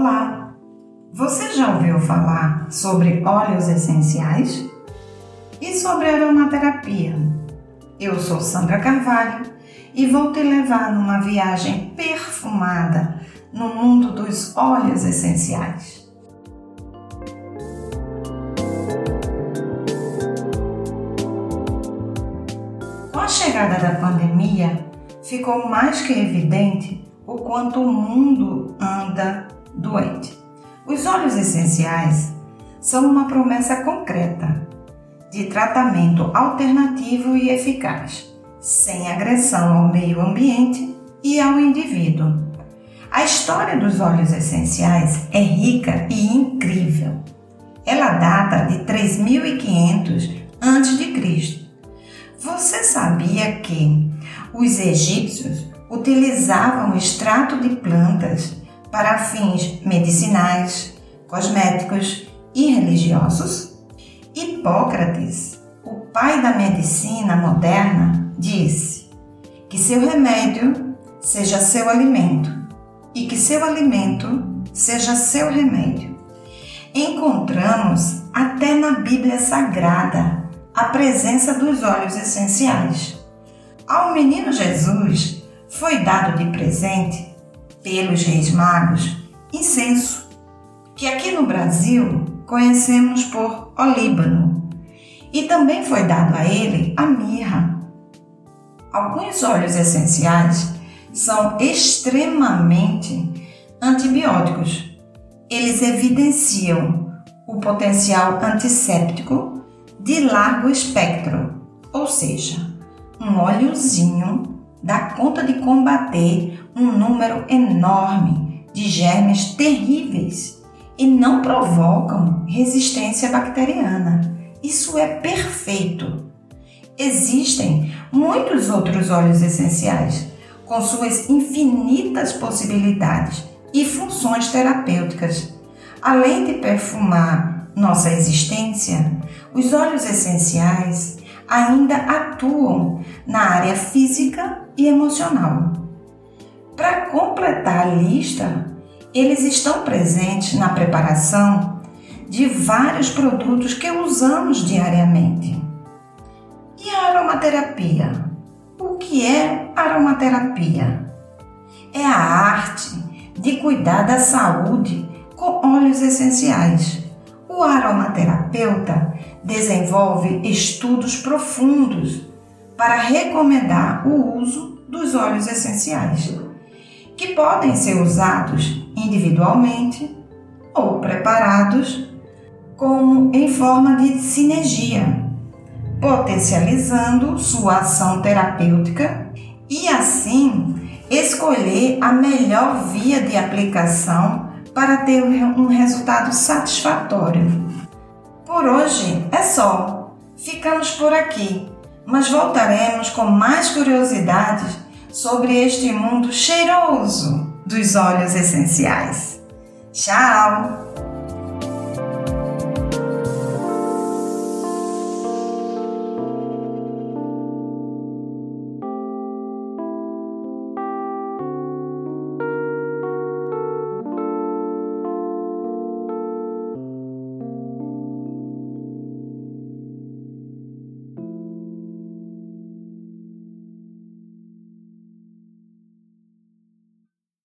Olá! Você já ouviu falar sobre óleos essenciais? E sobre aromaterapia? Eu sou Sandra Carvalho e vou te levar numa viagem perfumada no mundo dos óleos essenciais. Com a chegada da pandemia, ficou mais que evidente o quanto o mundo anda doente. Os óleos essenciais são uma promessa concreta de tratamento alternativo e eficaz, sem agressão ao meio ambiente e ao indivíduo. A história dos óleos essenciais é rica e incrível. Ela data de 3500 a.C. Você sabia que os egípcios utilizavam extrato de plantas para fins medicinais, cosméticos e religiosos? Hipócrates, o pai da medicina moderna, disse que seu remédio seja seu alimento e que seu alimento seja seu remédio. Encontramos até na Bíblia Sagrada a presença dos óleos essenciais. Ao menino Jesus foi dado de presente pelos reis magos incenso, que aqui no Brasil conhecemos por olíbano, e também foi dado a ele a mirra. Alguns óleos essenciais são extremamente antibióticos. Eles evidenciam o potencial antisséptico de largo espectro, ou seja, um óleozinho dá conta de combater um número enorme de germes terríveis e não provocam resistência bacteriana. Isso é perfeito. Existem muitos outros óleos essenciais com suas infinitas possibilidades e funções terapêuticas. Além de perfumar nossa existência, os óleos essenciais ainda atuam na área física e emocional. Para completar a lista, eles estão presentes na preparação de vários produtos que usamos diariamente. E a aromaterapia? O que é aromaterapia? É a arte de cuidar da saúde com óleos essenciais. O aromaterapeuta desenvolve estudos profundos para recomendar o uso dos óleos essenciais, que podem ser usados individualmente ou preparados como em forma de sinergia, potencializando sua ação terapêutica e assim escolher a melhor via de aplicação para ter um resultado satisfatório. Por hoje é só. Ficamos por aqui, mas voltaremos com mais curiosidades sobre este mundo cheiroso dos óleos essenciais. Tchau!